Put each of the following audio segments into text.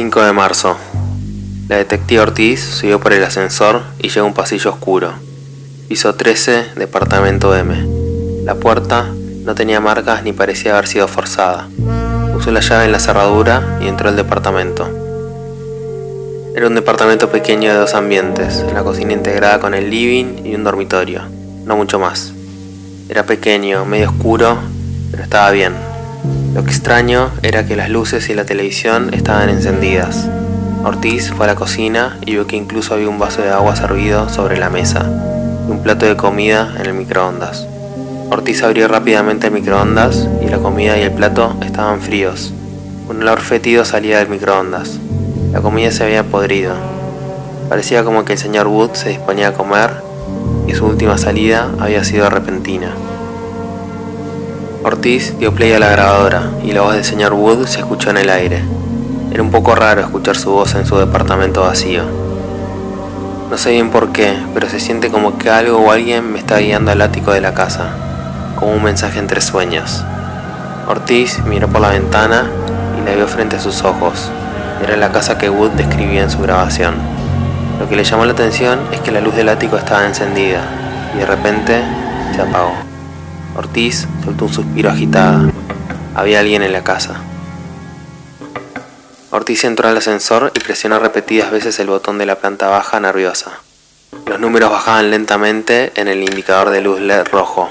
5 de marzo. La detective Ortiz subió por el ascensor y llegó a un pasillo oscuro. Piso 13, departamento M. La puerta no tenía marcas ni parecía haber sido forzada. Puso la llave en la cerradura y entró al departamento. Era un departamento pequeño de dos ambientes, la cocina integrada con el living y un dormitorio, no mucho más. Era pequeño, medio oscuro, pero estaba bien. Lo extraño era que las luces y la televisión estaban encendidas. Ortiz fue a la cocina y vio que incluso había un vaso de agua servido sobre la mesa y un plato de comida en el microondas. Ortiz abrió rápidamente el microondas y la comida y el plato estaban fríos. Un olor fétido salía del microondas. La comida se había podrido. Parecía como que el señor Wood se disponía a comer y su última salida había sido repentina. Ortiz dio play a la grabadora y la voz del señor Wood se escuchó en el aire. Era un poco raro escuchar su voz en su departamento vacío. No sé bien por qué, pero se siente como que algo o alguien me está guiando al ático de la casa, como un mensaje entre sueños. Ortiz miró por la ventana y la vio frente a sus ojos. Era la casa que Wood describía en su grabación. Lo que le llamó la atención es que la luz del ático estaba encendida y de repente se apagó. Ortiz soltó un suspiro agitada. Había alguien en la casa. Ortiz entró al ascensor y presionó repetidas veces el botón de la planta baja nerviosa. Los números bajaban lentamente en el indicador de luz LED rojo.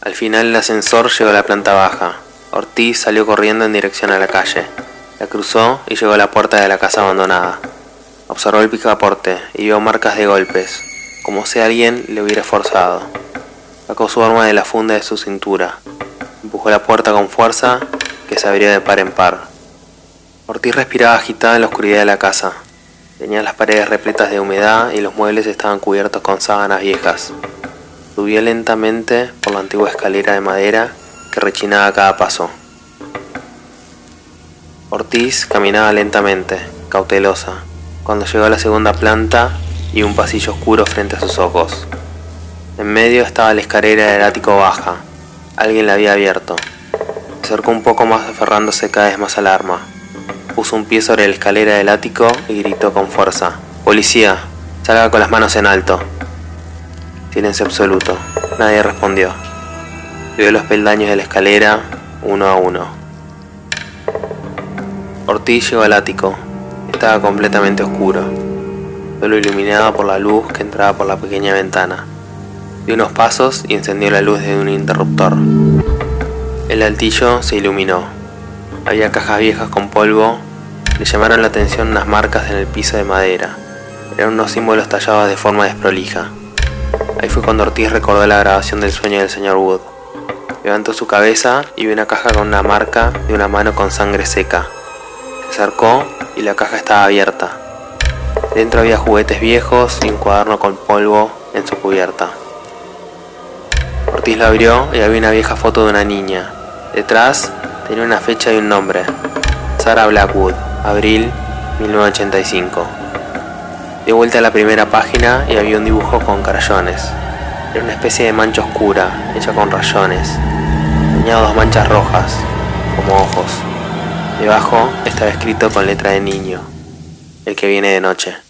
Al final el ascensor llegó a la planta baja. Ortiz salió corriendo en dirección a la calle. La cruzó y llegó a la puerta de la casa abandonada. Observó el picaporte y vio marcas de golpes, como si alguien le hubiera forzado. Sacó su arma de la funda de su cintura. Empujó la puerta con fuerza, que se abrió de par en par. Ortiz respiraba agitada en la oscuridad de la casa. Tenía las paredes repletas de humedad y los muebles estaban cubiertos con sábanas viejas. Subió lentamente por la antigua escalera de madera que rechinaba a cada paso. Ortiz caminaba lentamente, cautelosa, cuando llegó a la segunda planta y un pasillo oscuro frente a sus ojos. En medio estaba la escalera del ático baja. Alguien la había abierto. Se acercó un poco más aferrándose cada vez más al arma. Puso un pie sobre la escalera del ático y gritó con fuerza. Policía, salga con las manos en alto. Silencio absoluto. Nadie respondió. Vio los peldaños de la escalera uno a uno. Ortiz llegó al ático. Estaba completamente oscuro solo iluminado por la luz que entraba por la pequeña ventana. Dio unos pasos y encendió la luz de un interruptor. El altillo se iluminó. Había cajas viejas con polvo. Le llamaron la atención unas marcas en el piso de madera. Eran unos símbolos tallados de forma desprolija. Ahí fue cuando Ortiz recordó la grabación del sueño del señor Wood. Levantó su cabeza y vio una caja con una marca de una mano con sangre seca. Se acercó y la caja estaba abierta. Dentro había juguetes viejos y un cuaderno con polvo en su cubierta. Ortiz la abrió y había una vieja foto de una niña. Detrás tenía una fecha y un nombre. Sarah Blackwood, abril 1985. Dio vuelta a la primera página y había un dibujo con crayones. Era una especie de mancha oscura, hecha con rayones. Tenía dos manchas rojas, como ojos. Debajo estaba escrito con letra de niño, el que viene de noche.